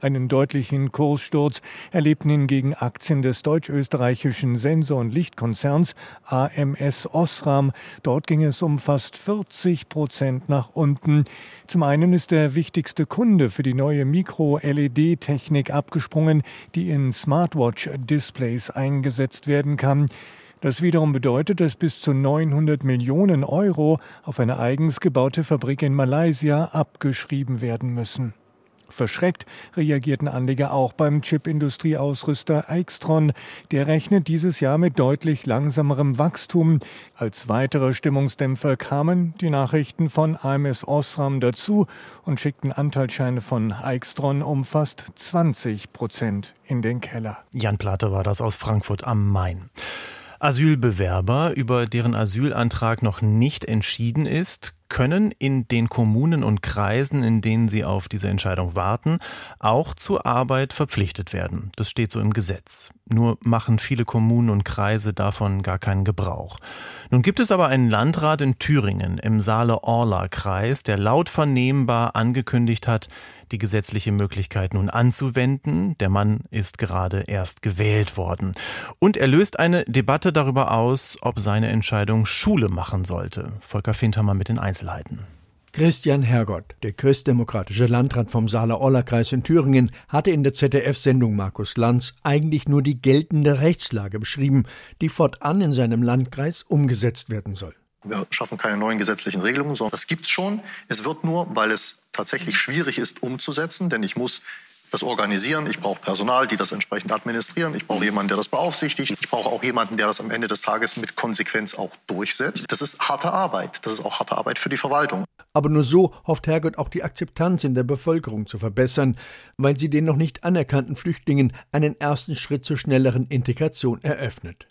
Einen deutlichen Kurssturz erlebten hingegen Aktien des deutsch-österreichischen Sensor- und Lichtkonzerns AMS Osram. Dort ging es um fast 40 Prozent nach unten. Zum einen ist der wichtigste Kunde für die neue Mikro-LED-Technik abgesprungen, die in Smartwatch-Displays eingesetzt werden kann. Das wiederum bedeutet, dass bis zu 900 Millionen Euro auf eine eigens gebaute Fabrik in Malaysia abgeschrieben werden müssen. Verschreckt reagierten Anleger auch beim Chipindustrieausrüster Aixtron. Der rechnet dieses Jahr mit deutlich langsamerem Wachstum. Als weitere Stimmungsdämpfer kamen die Nachrichten von AMS Osram dazu und schickten Anteilsscheine von Aixtron um fast 20 Prozent in den Keller. Jan Platte war das aus Frankfurt am Main. Asylbewerber, über deren Asylantrag noch nicht entschieden ist, können in den Kommunen und Kreisen, in denen sie auf diese Entscheidung warten, auch zur Arbeit verpflichtet werden. Das steht so im Gesetz. Nur machen viele Kommunen und Kreise davon gar keinen Gebrauch. Nun gibt es aber einen Landrat in Thüringen im Saale-Orla-Kreis, der laut vernehmbar angekündigt hat, die gesetzliche Möglichkeit nun anzuwenden. Der Mann ist gerade erst gewählt worden. Und er löst eine Debatte darüber aus, ob seine Entscheidung Schule machen sollte. Volker Fintermann mit den Einzelheiten. Christian Hergott, der christdemokratische Landrat vom Saale-Orla-Kreis in Thüringen, hatte in der ZDF-Sendung Markus Lanz eigentlich nur die geltende Rechtslage beschrieben, die fortan in seinem Landkreis umgesetzt werden soll. Wir schaffen keine neuen gesetzlichen Regelungen, sondern das gibt es schon. Es wird nur, weil es tatsächlich schwierig ist umzusetzen, denn ich muss das organisieren. Ich brauche Personal, die das entsprechend administrieren. Ich brauche jemanden, der das beaufsichtigt. Ich brauche auch jemanden, der das am Ende des Tages mit Konsequenz auch durchsetzt. Das ist harte Arbeit. Das ist auch harte Arbeit für die Verwaltung. Aber nur so hofft Herrgott auch die Akzeptanz in der Bevölkerung zu verbessern, weil sie den noch nicht anerkannten Flüchtlingen einen ersten Schritt zur schnelleren Integration eröffnet.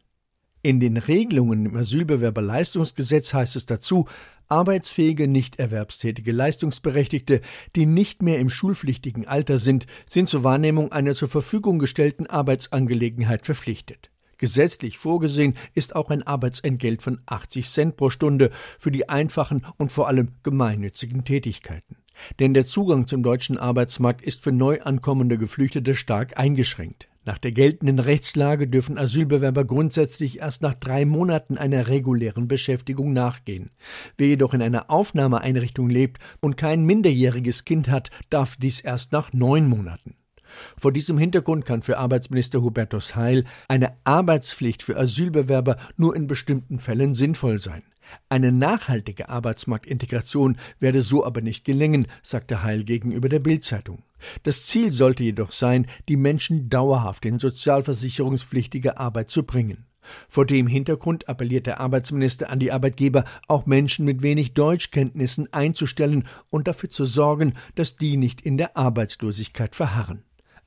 In den Regelungen im Asylbewerberleistungsgesetz heißt es dazu, arbeitsfähige, nicht erwerbstätige Leistungsberechtigte, die nicht mehr im schulpflichtigen Alter sind, sind zur Wahrnehmung einer zur Verfügung gestellten Arbeitsangelegenheit verpflichtet. Gesetzlich vorgesehen ist auch ein Arbeitsentgelt von 80 Cent pro Stunde für die einfachen und vor allem gemeinnützigen Tätigkeiten. Denn der Zugang zum deutschen Arbeitsmarkt ist für neu ankommende Geflüchtete stark eingeschränkt. Nach der geltenden Rechtslage dürfen Asylbewerber grundsätzlich erst nach drei Monaten einer regulären Beschäftigung nachgehen. Wer jedoch in einer Aufnahmeeinrichtung lebt und kein minderjähriges Kind hat, darf dies erst nach neun Monaten. Vor diesem Hintergrund kann für Arbeitsminister Hubertus Heil eine Arbeitspflicht für Asylbewerber nur in bestimmten Fällen sinnvoll sein. Eine nachhaltige Arbeitsmarktintegration werde so aber nicht gelingen, sagte Heil gegenüber der Bildzeitung. Das Ziel sollte jedoch sein, die Menschen dauerhaft in sozialversicherungspflichtige Arbeit zu bringen. Vor dem Hintergrund appelliert der Arbeitsminister an die Arbeitgeber, auch Menschen mit wenig Deutschkenntnissen einzustellen und dafür zu sorgen, dass die nicht in der Arbeitslosigkeit verharren.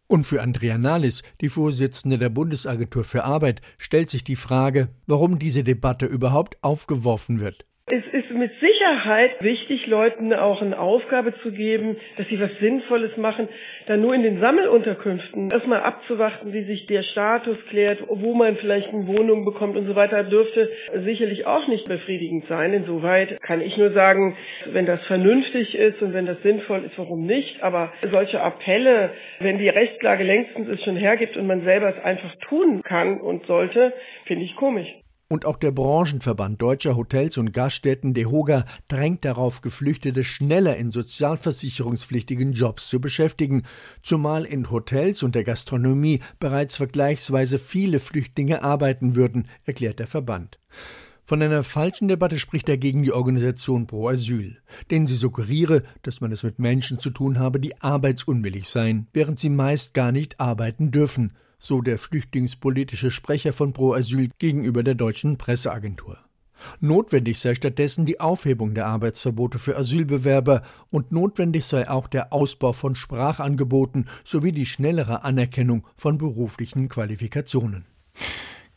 Und für Andrea Nahles, die Vorsitzende der Bundesagentur für Arbeit, stellt sich die Frage, warum diese Debatte überhaupt aufgeworfen wird. Es ist mit Sicherheit wichtig, Leuten auch eine Aufgabe zu geben, dass sie was Sinnvolles machen. Dann nur in den Sammelunterkünften erstmal abzuwarten, wie sich der Status klärt, wo man vielleicht eine Wohnung bekommt und so weiter, dürfte sicherlich auch nicht befriedigend sein. Insoweit kann ich nur sagen, wenn das vernünftig ist und wenn das sinnvoll ist, warum nicht? Aber solche Appelle, wenn die Rechtslage längstens es schon hergibt und man selber es einfach tun kann und sollte, finde ich komisch. Und auch der Branchenverband deutscher Hotels und Gaststätten DEHOGA drängt darauf, Geflüchtete schneller in sozialversicherungspflichtigen Jobs zu beschäftigen, zumal in Hotels und der Gastronomie bereits vergleichsweise viele Flüchtlinge arbeiten würden, erklärt der Verband. Von einer falschen Debatte spricht dagegen die Organisation Pro Asyl, denn sie suggeriere, dass man es mit Menschen zu tun habe, die arbeitsunwillig seien, während sie meist gar nicht arbeiten dürfen so der flüchtlingspolitische Sprecher von Pro Asyl gegenüber der deutschen Presseagentur. Notwendig sei stattdessen die Aufhebung der Arbeitsverbote für Asylbewerber und notwendig sei auch der Ausbau von Sprachangeboten sowie die schnellere Anerkennung von beruflichen Qualifikationen.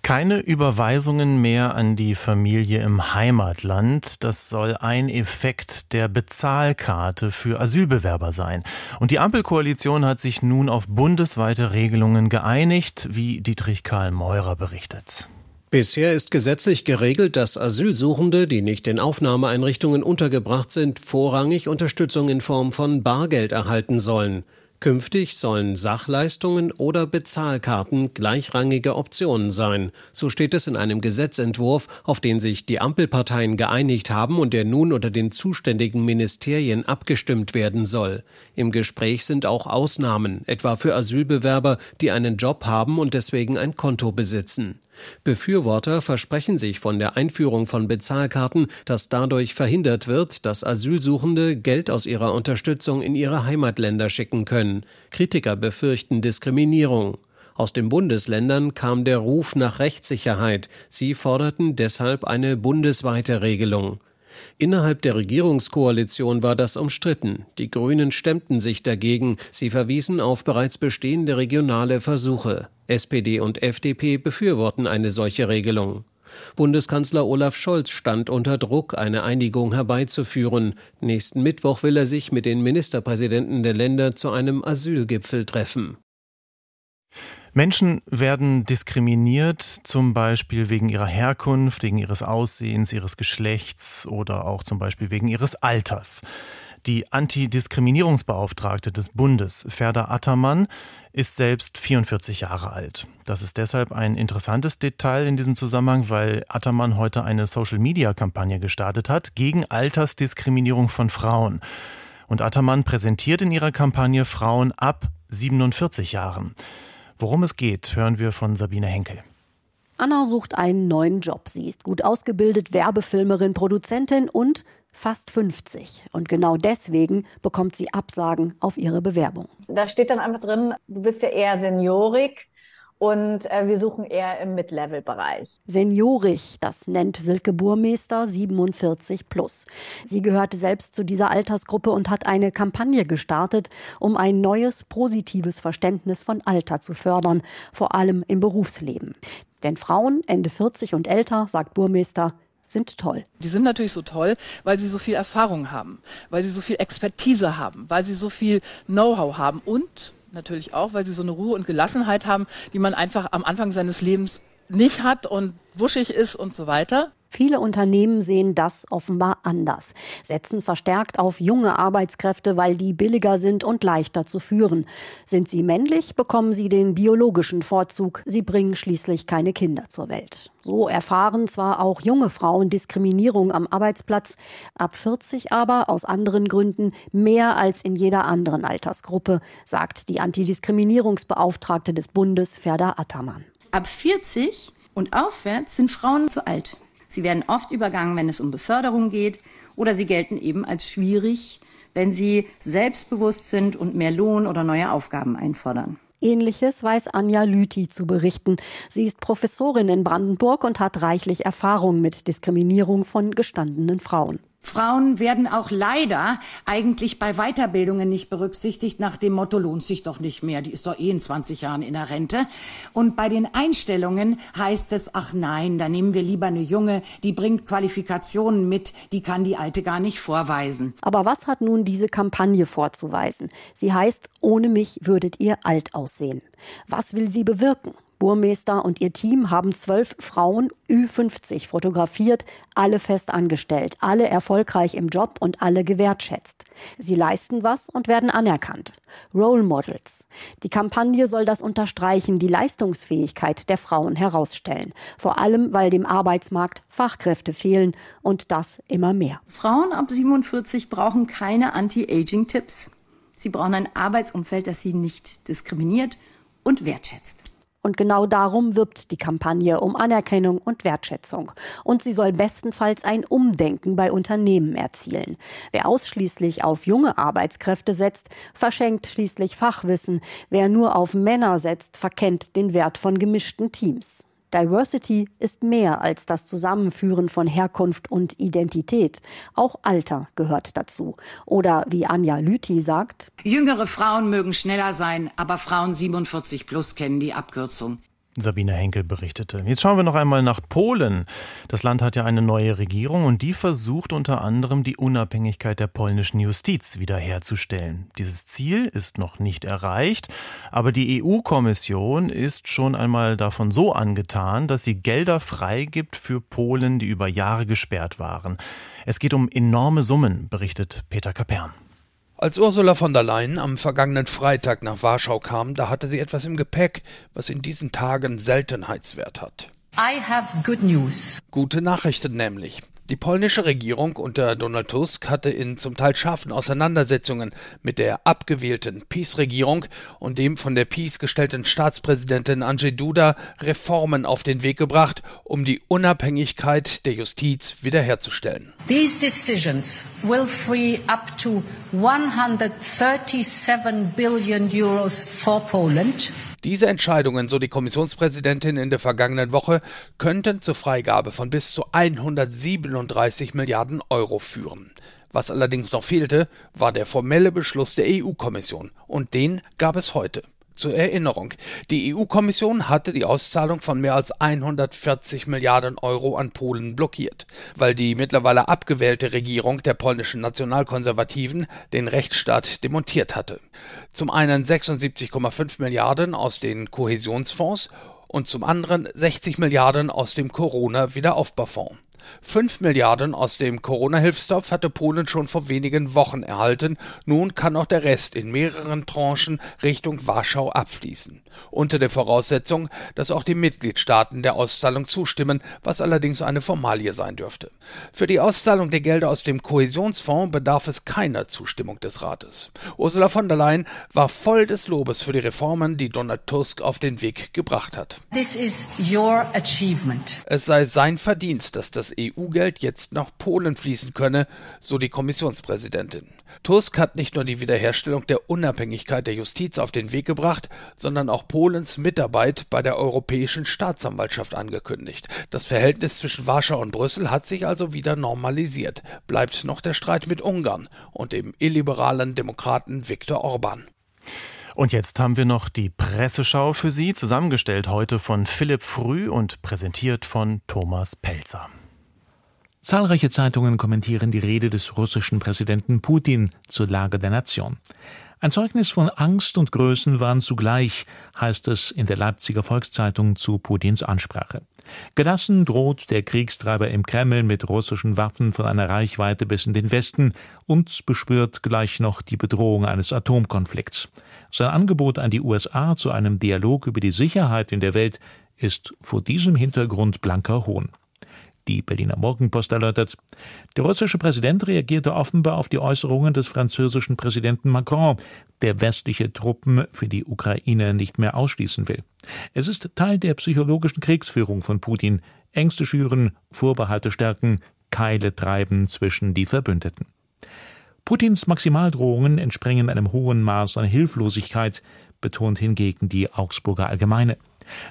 Keine Überweisungen mehr an die Familie im Heimatland. Das soll ein Effekt der Bezahlkarte für Asylbewerber sein. Und die Ampelkoalition hat sich nun auf bundesweite Regelungen geeinigt, wie Dietrich Karl Meurer berichtet. Bisher ist gesetzlich geregelt, dass Asylsuchende, die nicht in Aufnahmeeinrichtungen untergebracht sind, vorrangig Unterstützung in Form von Bargeld erhalten sollen. Künftig sollen Sachleistungen oder Bezahlkarten gleichrangige Optionen sein. So steht es in einem Gesetzentwurf, auf den sich die Ampelparteien geeinigt haben und der nun unter den zuständigen Ministerien abgestimmt werden soll. Im Gespräch sind auch Ausnahmen, etwa für Asylbewerber, die einen Job haben und deswegen ein Konto besitzen. Befürworter versprechen sich von der Einführung von Bezahlkarten, dass dadurch verhindert wird, dass Asylsuchende Geld aus ihrer Unterstützung in ihre Heimatländer schicken können. Kritiker befürchten Diskriminierung. Aus den Bundesländern kam der Ruf nach Rechtssicherheit. Sie forderten deshalb eine bundesweite Regelung. Innerhalb der Regierungskoalition war das umstritten. Die Grünen stemmten sich dagegen. Sie verwiesen auf bereits bestehende regionale Versuche. SPD und FDP befürworten eine solche Regelung. Bundeskanzler Olaf Scholz stand unter Druck, eine Einigung herbeizuführen. Nächsten Mittwoch will er sich mit den Ministerpräsidenten der Länder zu einem Asylgipfel treffen. Menschen werden diskriminiert, zum Beispiel wegen ihrer Herkunft, wegen ihres Aussehens, ihres Geschlechts oder auch zum Beispiel wegen ihres Alters. Die Antidiskriminierungsbeauftragte des Bundes, Ferda Attermann, ist selbst 44 Jahre alt. Das ist deshalb ein interessantes Detail in diesem Zusammenhang, weil Attermann heute eine Social-Media-Kampagne gestartet hat gegen Altersdiskriminierung von Frauen. Und Attermann präsentiert in ihrer Kampagne Frauen ab 47 Jahren. Worum es geht, hören wir von Sabine Henkel. Anna sucht einen neuen Job. Sie ist gut ausgebildet, Werbefilmerin, Produzentin und fast 50. Und genau deswegen bekommt sie Absagen auf ihre Bewerbung. Da steht dann einfach drin, du bist ja eher seniorig und äh, wir suchen eher im Mid-Level-Bereich. Seniorig, das nennt Silke Burmeister 47 plus. Sie gehörte selbst zu dieser Altersgruppe und hat eine Kampagne gestartet, um ein neues positives Verständnis von Alter zu fördern, vor allem im Berufsleben. Denn Frauen Ende 40 und älter, sagt Burmeister, sind toll. Die sind natürlich so toll, weil sie so viel Erfahrung haben, weil sie so viel Expertise haben, weil sie so viel Know-how haben und natürlich auch, weil sie so eine Ruhe und Gelassenheit haben, die man einfach am Anfang seines Lebens nicht hat und wuschig ist und so weiter. Viele Unternehmen sehen das offenbar anders, setzen verstärkt auf junge Arbeitskräfte, weil die billiger sind und leichter zu führen. Sind sie männlich, bekommen sie den biologischen Vorzug. Sie bringen schließlich keine Kinder zur Welt. So erfahren zwar auch junge Frauen Diskriminierung am Arbeitsplatz, ab 40 aber aus anderen Gründen mehr als in jeder anderen Altersgruppe, sagt die Antidiskriminierungsbeauftragte des Bundes Ferda Attermann. Ab 40 und aufwärts sind Frauen zu alt. Sie werden oft übergangen, wenn es um Beförderung geht, oder sie gelten eben als schwierig, wenn sie selbstbewusst sind und mehr Lohn oder neue Aufgaben einfordern. Ähnliches weiß Anja Lüthi zu berichten. Sie ist Professorin in Brandenburg und hat reichlich Erfahrung mit Diskriminierung von gestandenen Frauen. Frauen werden auch leider eigentlich bei Weiterbildungen nicht berücksichtigt nach dem Motto lohnt sich doch nicht mehr, die ist doch eh in 20 Jahren in der Rente. Und bei den Einstellungen heißt es, ach nein, da nehmen wir lieber eine junge, die bringt Qualifikationen mit, die kann die alte gar nicht vorweisen. Aber was hat nun diese Kampagne vorzuweisen? Sie heißt, ohne mich würdet ihr alt aussehen. Was will sie bewirken? Burmeister und ihr Team haben zwölf Frauen Ü50 fotografiert, alle fest angestellt, alle erfolgreich im Job und alle gewertschätzt. Sie leisten was und werden anerkannt. Role Models. Die Kampagne soll das unterstreichen, die Leistungsfähigkeit der Frauen herausstellen. Vor allem, weil dem Arbeitsmarkt Fachkräfte fehlen und das immer mehr. Frauen ab 47 brauchen keine Anti-Aging-Tipps. Sie brauchen ein Arbeitsumfeld, das sie nicht diskriminiert und wertschätzt. Und genau darum wirbt die Kampagne um Anerkennung und Wertschätzung. Und sie soll bestenfalls ein Umdenken bei Unternehmen erzielen. Wer ausschließlich auf junge Arbeitskräfte setzt, verschenkt schließlich Fachwissen. Wer nur auf Männer setzt, verkennt den Wert von gemischten Teams. Diversity ist mehr als das Zusammenführen von Herkunft und Identität. Auch Alter gehört dazu. Oder wie Anja Lüthi sagt, Jüngere Frauen mögen schneller sein, aber Frauen 47 plus kennen die Abkürzung. Sabine Henkel berichtete. Jetzt schauen wir noch einmal nach Polen. Das Land hat ja eine neue Regierung und die versucht unter anderem die Unabhängigkeit der polnischen Justiz wiederherzustellen. Dieses Ziel ist noch nicht erreicht, aber die EU-Kommission ist schon einmal davon so angetan, dass sie Gelder freigibt für Polen, die über Jahre gesperrt waren. Es geht um enorme Summen, berichtet Peter Kapern. Als Ursula von der Leyen am vergangenen Freitag nach Warschau kam, da hatte sie etwas im Gepäck, was in diesen Tagen Seltenheitswert hat. I have good news. Gute Nachrichten nämlich. Die polnische Regierung unter Donald Tusk hatte in zum Teil scharfen Auseinandersetzungen mit der abgewählten PiS-Regierung und dem von der PiS gestellten Staatspräsidentin Andrzej Duda Reformen auf den Weg gebracht, um die Unabhängigkeit der Justiz wiederherzustellen. These decisions will free up to 137 billion euros for Poland. Diese Entscheidungen, so die Kommissionspräsidentin in der vergangenen Woche, könnten zur Freigabe von bis zu 137 Milliarden Euro führen. Was allerdings noch fehlte, war der formelle Beschluss der EU-Kommission, und den gab es heute. Zur Erinnerung, die EU-Kommission hatte die Auszahlung von mehr als 140 Milliarden Euro an Polen blockiert, weil die mittlerweile abgewählte Regierung der polnischen Nationalkonservativen den Rechtsstaat demontiert hatte. Zum einen 76,5 Milliarden aus den Kohäsionsfonds und zum anderen 60 Milliarden aus dem Corona-Wiederaufbaufonds. 5 Milliarden aus dem Corona-Hilfstopf hatte Polen schon vor wenigen Wochen erhalten. Nun kann auch der Rest in mehreren Tranchen Richtung Warschau abfließen. Unter der Voraussetzung, dass auch die Mitgliedstaaten der Auszahlung zustimmen, was allerdings eine Formalie sein dürfte. Für die Auszahlung der Gelder aus dem Kohäsionsfonds bedarf es keiner Zustimmung des Rates. Ursula von der Leyen war voll des Lobes für die Reformen, die Donald Tusk auf den Weg gebracht hat. Es sei sein Verdienst, dass das EU-Geld jetzt nach Polen fließen könne, so die Kommissionspräsidentin. Tusk hat nicht nur die Wiederherstellung der Unabhängigkeit der Justiz auf den Weg gebracht, sondern auch Polens Mitarbeit bei der Europäischen Staatsanwaltschaft angekündigt. Das Verhältnis zwischen Warschau und Brüssel hat sich also wieder normalisiert. Bleibt noch der Streit mit Ungarn und dem illiberalen Demokraten Viktor Orban. Und jetzt haben wir noch die Presseschau für Sie, zusammengestellt heute von Philipp Früh und präsentiert von Thomas Pelzer. Zahlreiche Zeitungen kommentieren die Rede des russischen Präsidenten Putin zur Lage der Nation. Ein Zeugnis von Angst und Größenwahn zugleich, heißt es in der Leipziger Volkszeitung zu Putins Ansprache. Gelassen droht der Kriegstreiber im Kreml mit russischen Waffen von einer Reichweite bis in den Westen und bespürt gleich noch die Bedrohung eines Atomkonflikts. Sein Angebot an die USA zu einem Dialog über die Sicherheit in der Welt ist vor diesem Hintergrund blanker Hohn. Die Berliner Morgenpost erläutert, der russische Präsident reagierte offenbar auf die Äußerungen des französischen Präsidenten Macron, der westliche Truppen für die Ukraine nicht mehr ausschließen will. Es ist Teil der psychologischen Kriegsführung von Putin, Ängste schüren, Vorbehalte stärken, Keile treiben zwischen die Verbündeten. Putins Maximaldrohungen entspringen einem hohen Maß an Hilflosigkeit, betont hingegen die Augsburger Allgemeine.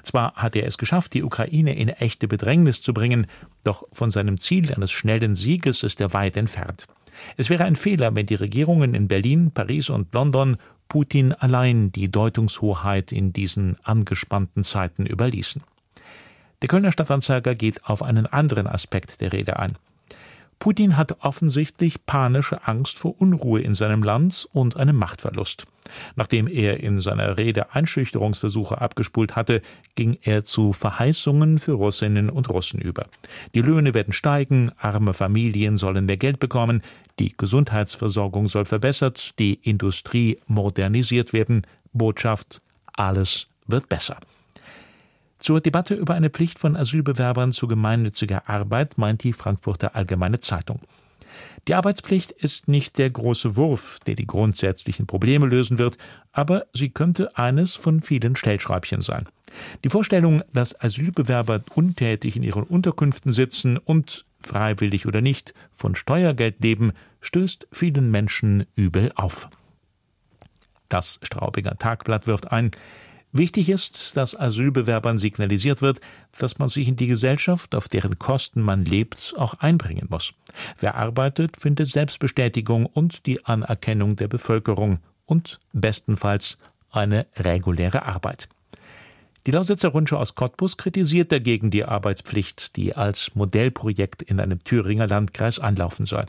Zwar hat er es geschafft, die Ukraine in echte Bedrängnis zu bringen, doch von seinem Ziel eines schnellen Sieges ist er weit entfernt. Es wäre ein Fehler, wenn die Regierungen in Berlin, Paris und London Putin allein die Deutungshoheit in diesen angespannten Zeiten überließen. Der Kölner Stadtanzeiger geht auf einen anderen Aspekt der Rede ein. Putin hat offensichtlich panische Angst vor Unruhe in seinem Land und einem Machtverlust. Nachdem er in seiner Rede Einschüchterungsversuche abgespult hatte, ging er zu Verheißungen für Russinnen und Russen über. Die Löhne werden steigen, arme Familien sollen mehr Geld bekommen, die Gesundheitsversorgung soll verbessert, die Industrie modernisiert werden. Botschaft, alles wird besser. Zur Debatte über eine Pflicht von Asylbewerbern zu gemeinnütziger Arbeit meint die Frankfurter Allgemeine Zeitung. Die Arbeitspflicht ist nicht der große Wurf, der die grundsätzlichen Probleme lösen wird, aber sie könnte eines von vielen Stellschräubchen sein. Die Vorstellung, dass Asylbewerber untätig in ihren Unterkünften sitzen und, freiwillig oder nicht, von Steuergeld leben, stößt vielen Menschen übel auf. Das Straubinger Tagblatt wirft ein, Wichtig ist, dass Asylbewerbern signalisiert wird, dass man sich in die Gesellschaft, auf deren Kosten man lebt, auch einbringen muss. Wer arbeitet, findet Selbstbestätigung und die Anerkennung der Bevölkerung und bestenfalls eine reguläre Arbeit. Die Lausitzer Rundschau aus Cottbus kritisiert dagegen die Arbeitspflicht, die als Modellprojekt in einem Thüringer Landkreis anlaufen soll.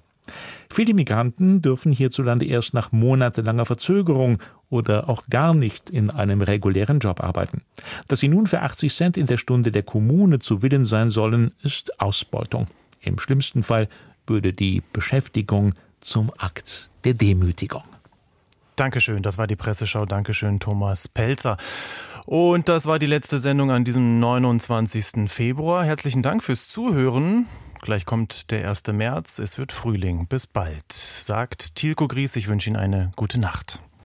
Viele Migranten dürfen hierzulande erst nach monatelanger Verzögerung oder auch gar nicht in einem regulären Job arbeiten. Dass sie nun für 80 Cent in der Stunde der Kommune zu Willen sein sollen, ist Ausbeutung. Im schlimmsten Fall würde die Beschäftigung zum Akt der Demütigung. Dankeschön, das war die Presseschau. Dankeschön, Thomas Pelzer. Und das war die letzte Sendung an diesem 29. Februar. Herzlichen Dank fürs Zuhören. Gleich kommt der 1. März, es wird Frühling. Bis bald, sagt Tilko Gries. Ich wünsche Ihnen eine gute Nacht.